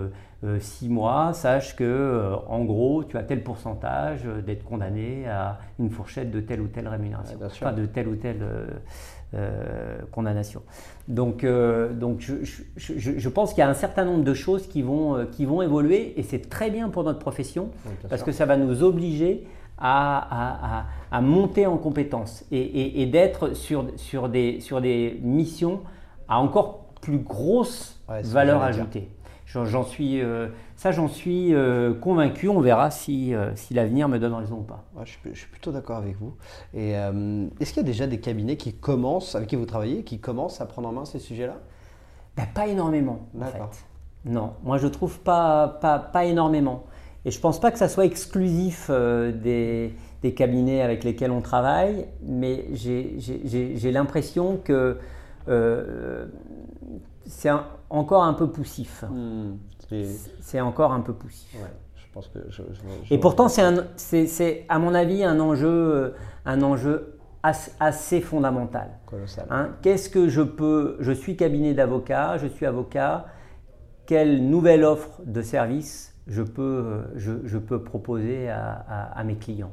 6 mois, sache que en gros, tu as tel pourcentage d'être condamné à une fourchette de telle ou telle rémunération, enfin de telle ou telle condamnation. Donc, donc je, je, je, pense qu'il y a un certain nombre de choses qui vont, qui vont évoluer et c'est très bien pour notre profession parce que ça va nous obliger à, à, monter en compétences et, et, d'être sur, sur, des, sur des missions à encore plus grosse valeur ajoutée. J'en suis, euh, ça, j'en suis euh, convaincu. On verra si, euh, si l'avenir me donne raison ou pas. je, suis, plutôt d'accord avec vous. Et est-ce qu'il y a déjà des cabinets qui commencent, avec qui vous travaillez, qui commencent à prendre en main ces sujets-là? Ben, Pas énormément. En fait. Non, moi je trouve pas, pas, pas énormément. Et je ne pense pas que ça soit exclusif euh, des, cabinets avec lesquels on travaille, mais j'ai l'impression que c'est encore un peu poussif. Hmm, c'est encore un peu poussif. je pense que Et pourtant, c'est à mon avis un enjeu, un enjeu assez, fondamental. Hein, Qu'est-ce que je peux Je suis cabinet d'avocat, je suis avocat. Quelle nouvelle offre de service je peux, je, peux proposer à, mes clients?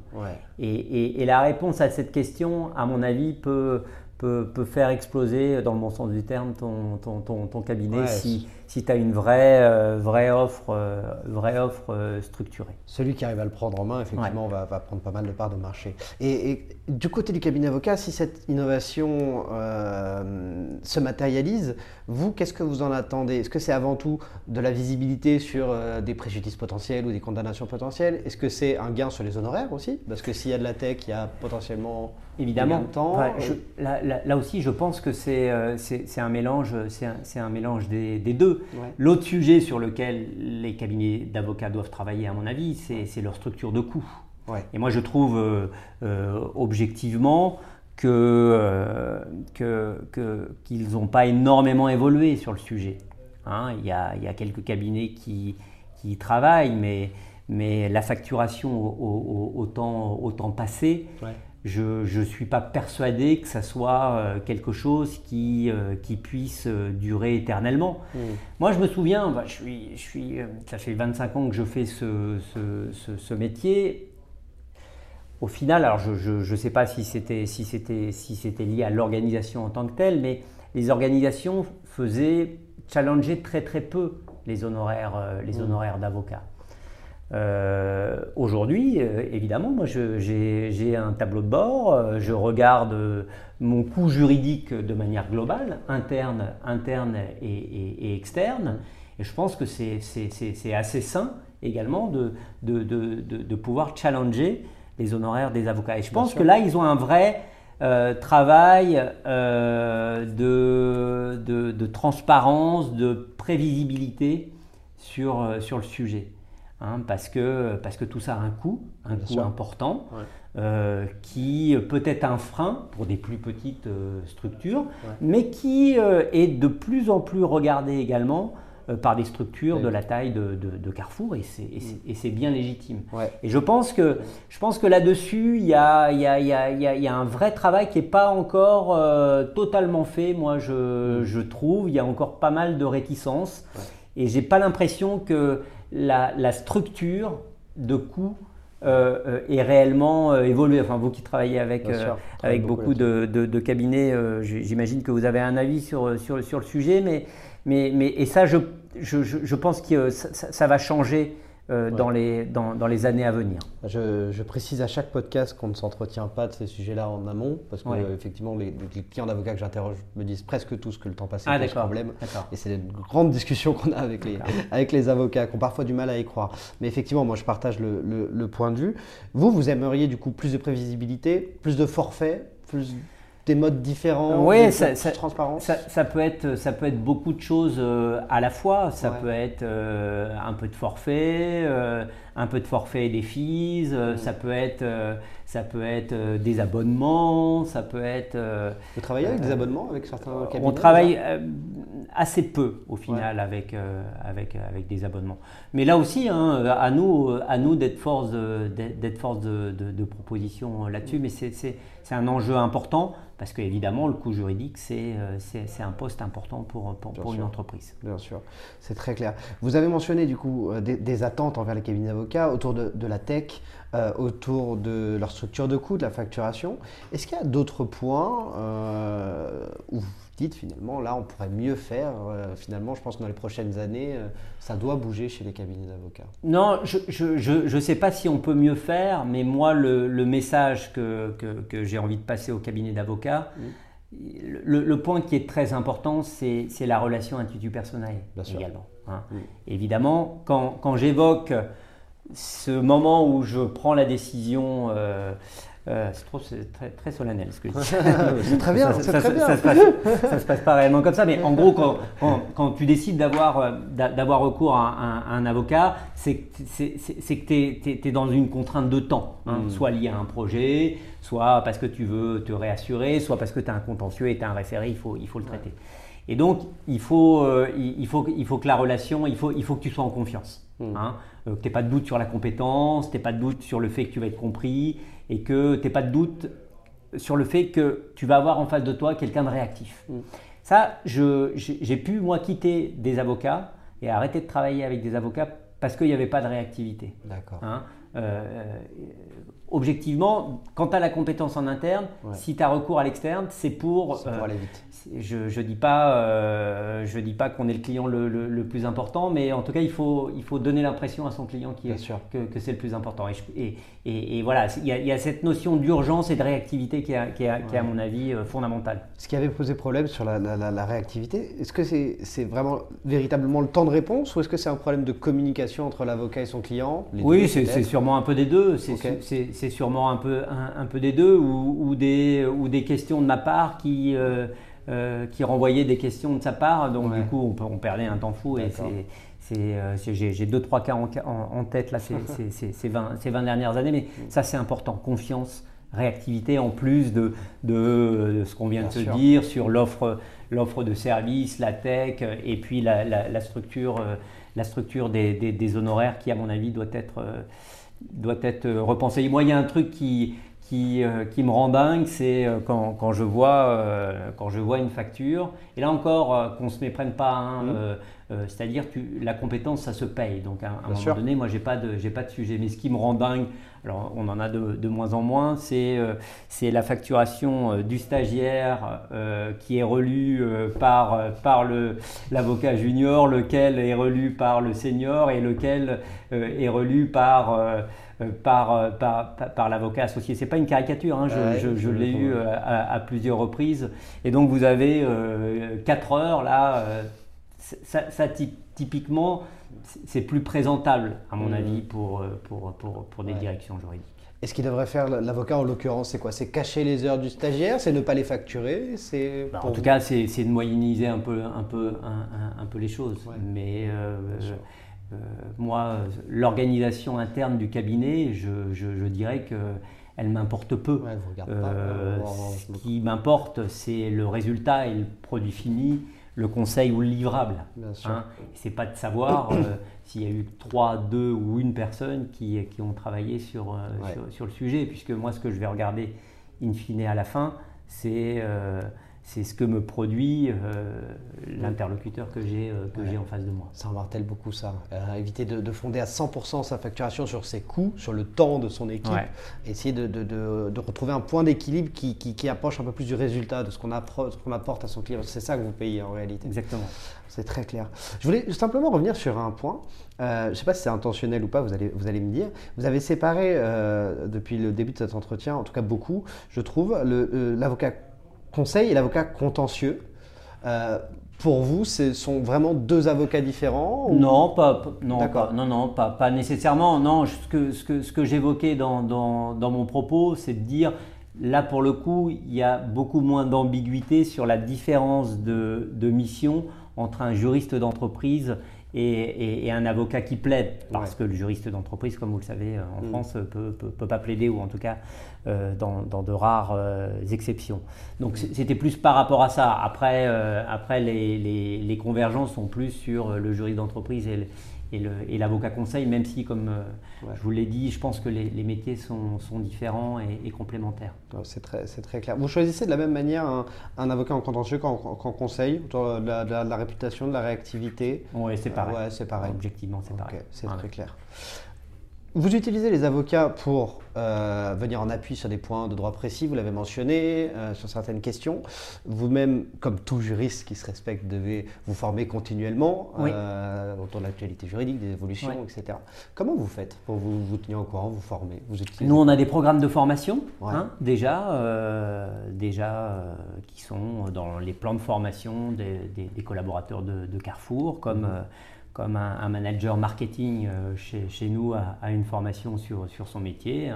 Et, et, la réponse à cette question, à mon avis, peut, peut, peut, faire exploser, dans le bon sens du terme, ton, ton, ton, ton cabinet si, si tu as une vraie, euh, vraie offre, euh, vraie offre euh, structurée. Celui qui arrive à le prendre en main, effectivement, va, va, prendre pas mal de parts de marché. Et, du côté du cabinet avocat, si cette innovation se matérialise, vous, qu'est-ce que vous en attendez? Est-ce que c'est avant tout de la visibilité sur des préjudices potentiels ou des condamnations potentielles? Est-ce que c'est un gain sur les honoraires aussi? Parce que s'il y a de la tech, il y a potentiellement Évidemment. De temps. là, là, aussi, je pense que c'est un mélange, c'est un, un, mélange des, des deux. L'autre sujet sur lequel les cabinets d'avocats doivent travailler, à mon avis, c'est leur structure de coût. Et moi, je trouve euh, euh, objectivement euh, que, qu'ils n'ont pas énormément évolué sur le sujet. Hein. il, y a, il, y a, quelques cabinets qui, qui y travaillent, mais, mais la facturation au, au, temps, au temps, passé, je ne suis pas persuadé que ça soit euh, quelque chose qui, euh, qui puisse euh, durer éternellement. Hmm. Moi, je me souviens, bah, je suis, je suis, ça fait 25 ans que je fais ce, ce, ce, métier. Au final, alors je ne sais pas si c'était si si lié à l'organisation en tant que telle, mais les organisations faisaient challenger très très peu les honoraires, les hmm. honoraires d'avocats. Euh, aujourd'hui, euh, évidemment, moi j'ai un tableau de bord, euh, je regarde mon coût juridique de manière globale, interne, interne et, externe, et je pense que c'est assez sain également de, de, de, de, pouvoir challenger les honoraires des avocats. Et je pense que là, ils ont un vrai travail de, transparence, de prévisibilité sur, sur le sujet. Hein, parce, que, parce que tout ça a un coût, un coût important, euh, qui peut être un frein pour des plus petites euh, structures, mais qui euh, est de plus en plus regardé également par des structures de la taille de, de, Carrefour, mm. et c'est bien légitime. Et je pense que, je pense que là-dessus, il y a, y, a, y, a, y a, un vrai travail qui n'est pas encore totalement fait, moi je, mm. je trouve, il y a encore pas mal de réticences, et j'ai pas l'impression que la, structure de coût euh, euh, est réellement euh, évoluée. Enfin, vous qui travaillez avec, avec beaucoup, de, cabinets, j'imagine que vous avez un avis sur, sur, sur le sujet, mais, mais, mais et ça, je, je, je pense que ça, ça, va changer euh, dans, les, dans, dans, les années à venir. Je, je précise à chaque podcast qu'on ne s'entretient pas de ces sujets-là en amont, parce que effectivement, les, clients d'avocats que j'interroge me disent presque tous que le temps passé ah, pose problème. Et c'est une grande discussion qu'on a avec les, avec les avocats, qui ont parfois du mal à y croire. Mais effectivement, moi, je partage le, le, le point de vue. Vous, vous aimeriez du coup plus de prévisibilité, plus de forfaits, plus des modes différents, ça, ça, transparence ça, peut être, ça peut être beaucoup de choses euh, à la fois. Ça peut être euh, un peu de forfait, euh, un peu de forfait et des fees, mm. ça peut être, ça peut être des abonnements, ça peut être... Vous travaillez avec des abonnements avec certains cabinets On travaille assez peu au final avec, avec, avec des abonnements. Mais là aussi, hein, à nous, à nous d'être force, d'être force de, de, de proposition là-dessus, mm. mais c'est un enjeu important parce qu'évidemment, le coût juridique, c'est un poste important pour, pour, une entreprise. Bien sûr, c'est très clair. Vous avez mentionné du coup des, attentes envers les cabinets d'avocats autour de, de, la tech, autour de leur structure de coût, de la facturation. Est-ce qu'il y a d'autres points où dites finalement là on pourrait mieux faire euh, finalement je pense que dans les prochaines années euh, ça doit bouger chez les cabinets d'avocats non je ne sais pas si on peut mieux faire mais moi le, message que, que, j'ai envie de passer au cabinet d'avocats mm. le, point qui est très important c'est la relation institut personnel également hein. mm. évidemment quand, quand j'évoque ce moment où je prends la décision euh, euh, c'est trop, très, très, solennel ce que je dis. c'est très bien, ça, très bien. Ça, se passe, ça se passe pas réellement comme ça, mais en gros, quand, quand, tu décides d'avoir, euh, d'avoir recours à un, avocat, c'est que tu es, dans une contrainte de temps, hein. mm. soit lié à un projet, soit parce que tu veux te réassurer, soit parce que tu as un contentieux et tu as un référé, il faut, il faut le traiter. Et donc, il faut, euh, il, faut, il faut que la relation, il faut, il faut que tu sois en confiance. Mm. Hein, que tu n'aies pas de doute sur la compétence, tu n'aies pas de doute sur le fait que tu vas être compris et que tu n'aies pas de doute sur le fait que tu vas avoir en face de toi quelqu'un de réactif. Mm. Ça, j'ai pu, moi, quitter des avocats et arrêter de travailler avec des avocats parce qu'il n'y avait pas de réactivité. D'accord. Hein, euh, objectivement, quand tu as la compétence en interne, si tu as recours à l'externe, c'est pour, pour aller vite. je ne dis pas, euh, je dis pas qu'on est le client le, plus important, mais en tout cas, il faut, il faut donner l'impression à son client qui est, que, que c'est le plus important. Et, et, et, voilà, il y, a, cette notion d'urgence et de réactivité qui est, qui est, à mon avis, euh, fondamentale. Ce qui avait posé problème sur la, la, réactivité, est-ce que c'est vraiment véritablement le temps de réponse ou est-ce que c'est un problème de communication entre l'avocat et son client? Oui, c'est sûrement un peu des deux. C'est sûrement un peu, un, peu des deux ou, ou, des, ou des questions de ma part qui... Euh, euh, qui renvoyait des questions de sa part. Donc, du coup, on, perdait un temps fou. Et euh, j'ai deux, trois cas en, tête là, ces, 20, 20, dernières années. Mais ça, c'est important. Confiance, réactivité, en plus de, de, ce qu'on vient de se dire sur l'offre de services, la tech, et puis la, la, structure, la structure des, des, honoraires qui, à mon avis, doit être, doit être repensée. Moi, il y a un truc qui, qui, euh, qui, me rend dingue, c'est euh, quand, quand, je vois, euh, quand je vois une facture, et là encore, qu'on ne se méprenne pas, hein, mmh. c'est-à-dire que la compétence, ça se paye. Donc à, un moment donné, moi, je n'ai pas, de, pas de sujet. Mais ce qui me rend dingue, alors on en a de, de moins en moins, c'est c'est la facturation du stagiaire qui est relu par, par l'avocat junior, lequel est relu par le senior et lequel est relu par euh, euh, par, par, l'avocat associé. Ce n'est pas une caricature, hein, je, l'ai eu euh, à, plusieurs reprises. Et donc vous avez 4 heures là, ça, typiquement, c'est plus présentable à mon mmh. avis pour, pour, pour, des directions juridiques. Et ce qu'il devrait faire l'avocat en l'occurrence, c'est quoi? C'est cacher les heures du stagiaire, c'est ne pas les facturer? C'est bah, En tout cas, c'est de moyenniser un peu, un peu, un, peu les choses. Mais euh, moi, l'organisation interne du cabinet, je, dirais que elle m'importe peu. Euh, ce qui m'importe, c'est le résultat et le produit fini, le conseil ou le livrable. Hein. C'est pas de savoir euh, s'il y a eu trois, deux ou une personne qui, qui ont travaillé sur, sur, le sujet, puisque moi, ce que je vais regarder in fine à la fin, c'est c'est ce que me produit euh, l'interlocuteur que j'ai euh, que j'ai en face de moi. Ça martèle beaucoup ça. Euh, éviter de, fonder à 100% sa facturation sur ses coûts, sur le temps de son équipe. Essayer de, de, retrouver un point d'équilibre qui, qui, approche un peu plus du résultat, de ce qu'on apporte à son client. C'est ça que vous payez en réalité. Exactement. C'est très clair. Je voulais simplement revenir sur un point. je ne sais pas si c'est intentionnel ou pas, vous allez, vous allez me dire. Vous avez séparé, depuis le début de cet entretien, en tout cas beaucoup, je trouve, l'avocat conseil et l'avocat contentieux. Euh, pour vous, ce sont vraiment deux avocats différents Non, pas, non, non, non, pas, pas, nécessairement. Non, ce que, ce que, ce que j'évoquais dans, dans, dans, mon propos, c'est de dire, là pour le coup, il y a beaucoup moins d'ambiguïté sur la différence de, de mission entre un juriste d'entreprise et, un avocat qui plaide, parce que le juriste d'entreprise, comme vous le savez, en mm. France, peut, peut, pas plaider, ou en tout cas euh, dans, de rares euh, exceptions. Donc mm. c'était plus par rapport à ça. Après, euh, après les, les, convergences sont plus sur le juriste d'entreprise et, et l'avocat conseil, même si, comme je vous l'ai dit, je pense que les, métiers sont, différents et, complémentaires. C'est très, très, clair. Vous choisissez de la même manière un, avocat en contentieux qu'en conseil, de la, de, la, réputation, de la réactivité? Oui, c'est pareil. ouais, c'est pareil. Objectivement, c'est pareil. C'est très clair. Vous utilisez les avocats pour euh, venir en appui sur des points de droit précis, vous l'avez mentionné, euh, sur certaines questions. Vous-même, comme tout juriste qui se respecte, devez vous former continuellement euh, autour de l'actualité juridique, des évolutions, etc. Comment vous faites pour vous, vous tenir au courant, vous former vous Nous, on a des programmes de formation, hein, déjà, déjà qui sont dans les plans de formation des, collaborateurs de, Carrefour, comme... Mhm comme un, manager marketing euh, chez, nous a, une formation sur, sur son métier,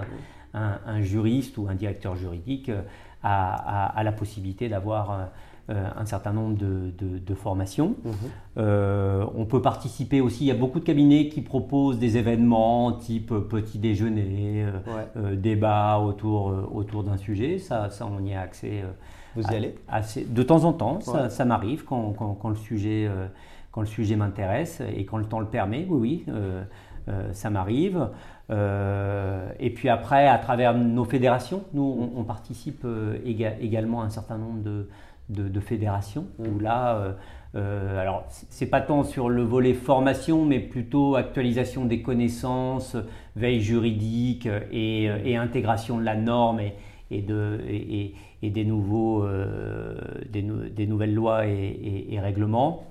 un, juriste ou un directeur juridique euh, a, la possibilité d'avoir euh, un certain nombre de, de, formations. Mhm. on peut participer aussi, il y a beaucoup de cabinets qui proposent des événements type petit déjeuner, débat autour, autour d'un sujet, ça, ça on y a accès. Vous y allez? assez, De temps en temps, ça, ça m'arrive quand, quand, quand, le sujet quand le sujet m'intéresse et quand le temps le permet, oui, oui, euh, euh, ça m'arrive. Euh, et puis après, à travers nos fédérations, nous, on, participe également à un certain nombre de, fédérations où là, alors c'est pas tant sur le volet formation, mais plutôt actualisation des connaissances, veille juridique et, intégration de la norme et, et, de, et, et des, nouveaux, des, nouvelles lois et, règlements.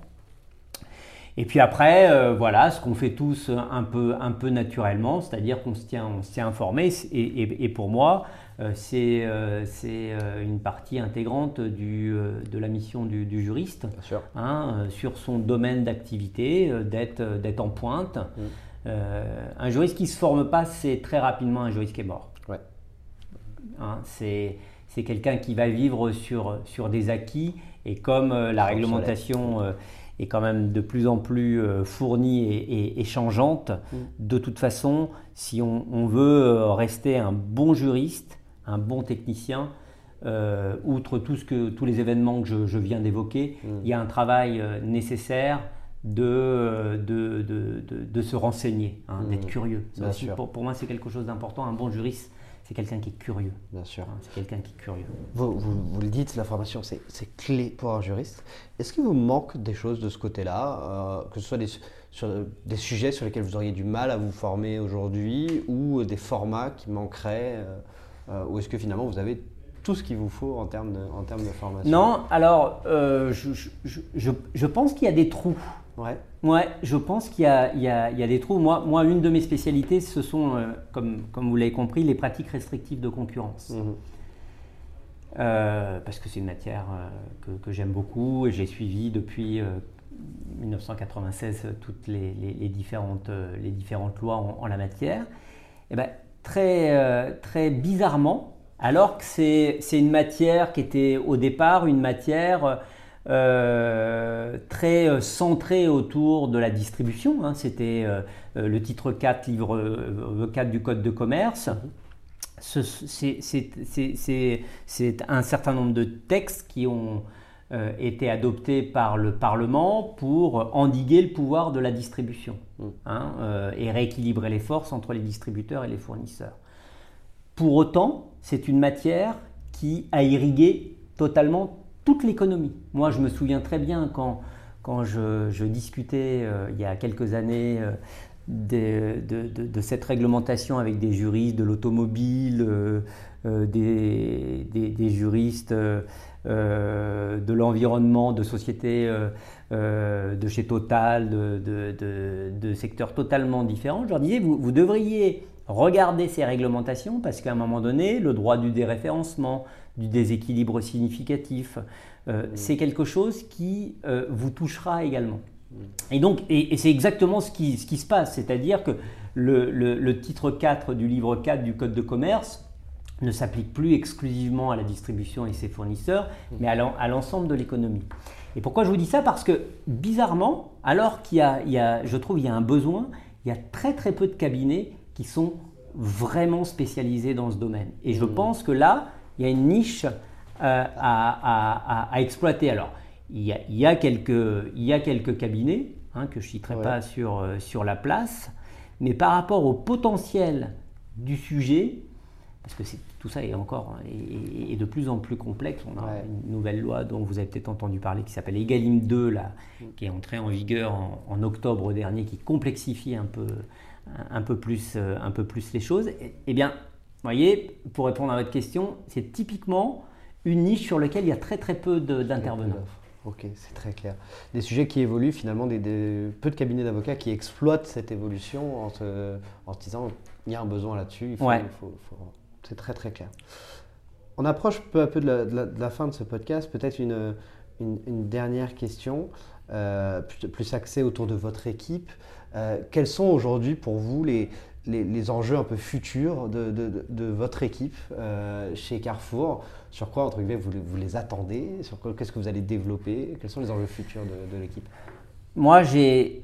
Et puis après, euh, voilà, ce qu'on fait tous un peu, un peu naturellement, c'est-à-dire qu'on se tient, on se tient informé. Et, et, pour moi, euh, c'est euh, une partie intégrante du, de la mission du, juriste, hein, sur son domaine d'activité, d'être en pointe. Mm. un juriste qui ne se forme pas, c'est très rapidement un juriste qui est mort. Ouais. Hein, c'est quelqu'un qui va vivre sur, sur des acquis et comme la réglementation est quand même de plus en plus euh, fournie et, changeante. Mm. De toute façon, si on, veut euh, rester un bon juriste, un bon technicien, euh, outre tout ce que, tous les événements que je, viens d'évoquer, mm. il y a un travail nécessaire de, de, de, de, se renseigner, hein, d'être mm. curieux. pour, pour, moi, c'est quelque chose d'important. Un bon juriste, c'est quelqu'un qui est curieux. Bien sûr. Hein, c'est quelqu'un qui est curieux. Vous, vous, le dites, la formation, c'est clé pour un juriste. Est-ce qu'il vous manque des choses de ce côté-là, euh, que ce soit des, sur, des sujets sur lesquels vous auriez du mal à vous former aujourd'hui, ou des formats qui manqueraient, euh, euh, ou est-ce que finalement vous avez tout ce qu'il vous faut en termes de, en termes de formation? Non, alors je, je, je, pense qu'il y a des trous. Ouais. Ouais, je pense qu'il y, y, y a, des trous. Moi, moi, une de mes spécialités, ce sont, euh, comme, comme vous l'avez compris, les pratiques restrictives de concurrence. Mhm. Euh, parce que c'est une matière euh, que, que j'aime beaucoup et j'ai suivi depuis 1996 toutes les, les, différentes, les différentes lois en, la matière. Et ben, très, très bizarrement, alors que c'est une matière qui était au départ une matière euh, très euh, centré autour de la distribution. Hein. C'était euh, le titre 4, livre 4 du Code de commerce. C'est un certain nombre de textes qui ont été adoptés par le Parlement pour endiguer le pouvoir de la distribution mmh. hein, et rééquilibrer les forces entre les distributeurs et les fournisseurs. Pour autant, c'est une matière qui a irrigué totalement l'économie. Moi, je me souviens très bien quand, quand je, discutais euh, il y a quelques années euh, de, cette réglementation avec des juristes de l'automobile, euh, des, juristes de l'environnement, de sociétés de chez Total, de, secteurs totalement différents. Je leur disais, vous devriez regarder ces réglementations parce qu'à un moment donné, le droit du déréférencement, du déséquilibre significatif. Euh. C'est quelque chose qui euh, vous touchera également. Et donc, et, c'est exactement ce qui, se passe, c'est-à-dire que le, titre 4 du livre 4 du Code de commerce ne s'applique plus exclusivement à la distribution et ses fournisseurs, mais à l'ensemble de l'économie. Et pourquoi je vous dis ça? Parce que bizarrement, alors qu'il y, y, a, je trouve, il y a un besoin, il y a très très peu de cabinets qui sont vraiment spécialisés dans ce domaine. Et je pense que là, il y a une niche euh, à, exploiter. Alors, il y, a, quelques, il y a quelques cabinets hein, que je ne citerai pas sur, sur la place, mais par rapport au potentiel du sujet, parce que tout ça est encore est, de plus en plus complexe. On a une nouvelle loi dont vous avez peut-être entendu parler qui s'appelle Egalim 2, là, mm. qui est entrée en vigueur en, octobre dernier, qui complexifie un peu, un peu, plus, un peu plus les choses. Eh bien, vous voyez, pour répondre à votre question, c'est typiquement une niche sur laquelle il y a très très peu d'intervenants. Ok, c'est très clair. Des sujets qui évoluent finalement, des, peu de cabinets d'avocats qui exploitent cette évolution en se, en disant il y a un besoin là-dessus, faut, c'est très très clair. On approche peu à peu de la, fin de ce podcast, peut-être une, une, dernière question, euh, plus, axée autour de votre équipe. Euh, quels sont aujourd'hui pour vous les, les, enjeux un peu futurs de, de, votre équipe euh, chez Carrefour? Sur quoi, entre guillemets, vous, vous les attendez? Sur qu'est-ce que vous allez développer? Quels sont les enjeux futurs de, l'équipe? Moi, j'ai,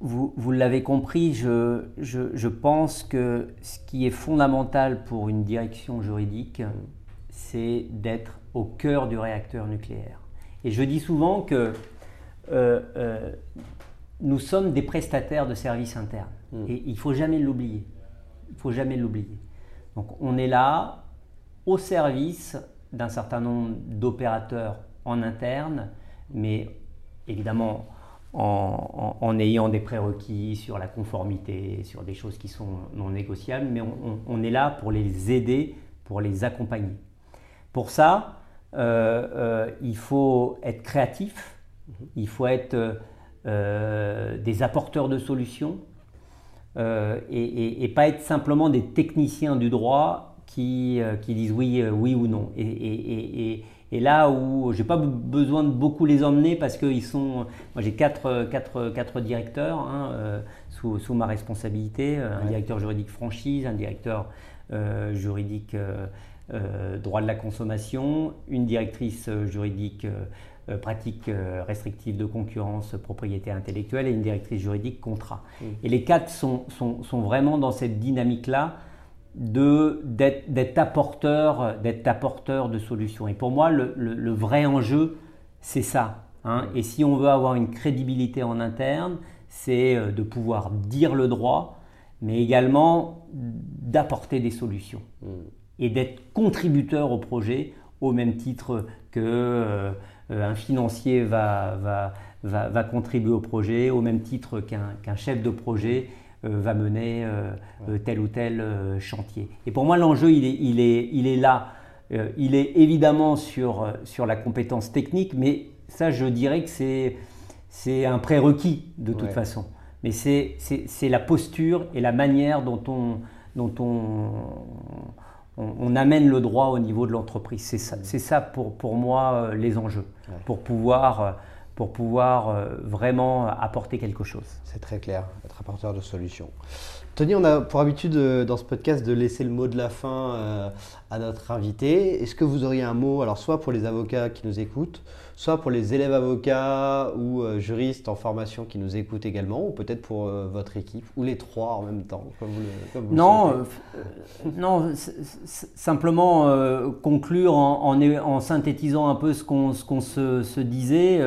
vous, vous l'avez compris, je, je, je, pense que ce qui est fondamental pour une direction juridique, c'est d'être au cœur du réacteur nucléaire. Et je dis souvent que euh, nous sommes des prestataires de services internes. Hmm. Et il ne faut jamais l'oublier. Il faut jamais l'oublier. Donc on est là au service d'un certain nombre d'opérateurs en interne, mais évidemment en, ayant des prérequis sur la conformité, sur des choses qui sont non négociables, mais on, est là pour les aider, pour les accompagner. Pour ça, euh, euh, il faut être créatif, mhm. il faut être euh, des apporteurs de solutions et, pas être simplement des techniciens du droit qui, qui disent oui, oui ou non. et, et là où j'ai pas besoin de beaucoup les emmener parce qu'ils sont. Moi j'ai quatre, quatre, quatre, directeurs hein, euh, sous, sous, ma responsabilité euh, un directeur juridique franchise, un directeur euh, juridique droit de la consommation, une directrice juridique pratique restrictive de concurrence, propriété intellectuelle et une directrice juridique contrat. Mmh. Et les quatre sont, sont, sont vraiment dans cette dynamique-là d'être apporteur, apporteur de solutions. Et pour moi, le, vrai enjeu, c'est ça. Hein. Et si on veut avoir une crédibilité en interne, c'est euh, de pouvoir dire le droit, mais également d'apporter des solutions mm. et d'être contributeur au projet au même titre que euh, un financier va, va, va, va, contribuer au projet, au même titre qu'un chef de projet euh, va mener euh, euh, tel ou tel chantier. Et pour moi, l'enjeu, il est, il, est, il est là. il est évidemment sur, sur la compétence technique, mais ça, je dirais que c'est, c'est un prérequis de toute façon. Mais c'est, c'est, la posture et la manière dont on, dont on, on, amène le droit au niveau de l'entreprise. C'est ça, c'est ça pour, pour moi les enjeux, pour pouvoir pour pouvoir euh, vraiment apporter quelque chose. C'est très clair, être apporteur de solutions. Tony, on a pour habitude euh, dans ce podcast de laisser le mot de la fin euh, à notre invité. Est-ce que vous auriez un mot, alors soit pour les avocats qui nous écoutent, soit pour les élèves avocats ou euh, juristes en formation qui nous écoutent également, ou peut-être pour votre équipe, ou les trois en même temps, comme vous Non, non simplement conclure en, en, synthétisant un peu ce qu'on se, se, disait.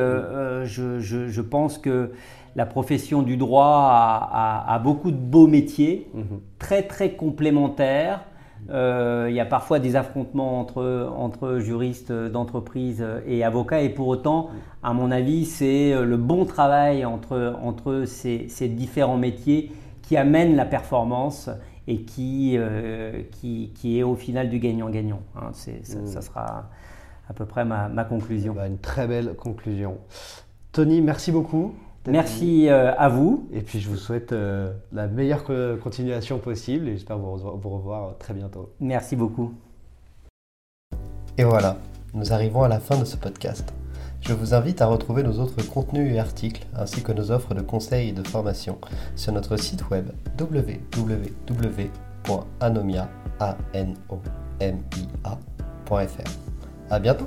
Je, je, je, pense que la profession du droit a, beaucoup de beaux métiers, mhm. très très complémentaires. Euh, il y a parfois des affrontements entre, entre juristes d'entreprise et avocats, et pour autant, à mon avis, c'est le bon travail entre, entre ces, ces, différents métiers qui amène la performance et qui, euh, qui, qui, est au final du gagnant-gagnant. Hein. ça, mhm. sera à peu près ma, ma conclusion. Bah, une très belle conclusion. Tony, merci beaucoup. Merci euh, à vous. Et puis je vous souhaite euh, la meilleure continuation possible et j'espère vous, vous revoir très bientôt. Merci beaucoup. Et voilà, nous arrivons à la fin de ce podcast. Je vous invite à retrouver nos autres contenus et articles ainsi que nos offres de conseils et de formation sur notre site web www.anomia.fr. À bientôt!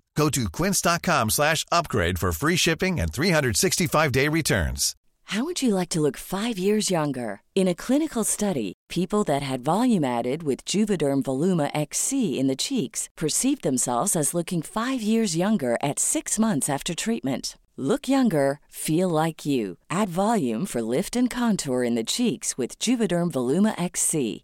Go to quince.com slash upgrade for free shipping and 365-day returns. How would you like to look five years younger? In a clinical study, people that had volume added with Juvederm Voluma XC in the cheeks perceived themselves as looking five years younger at six months after treatment. Look younger, feel like you. Add volume for lift and contour in the cheeks with Juvederm Voluma XC.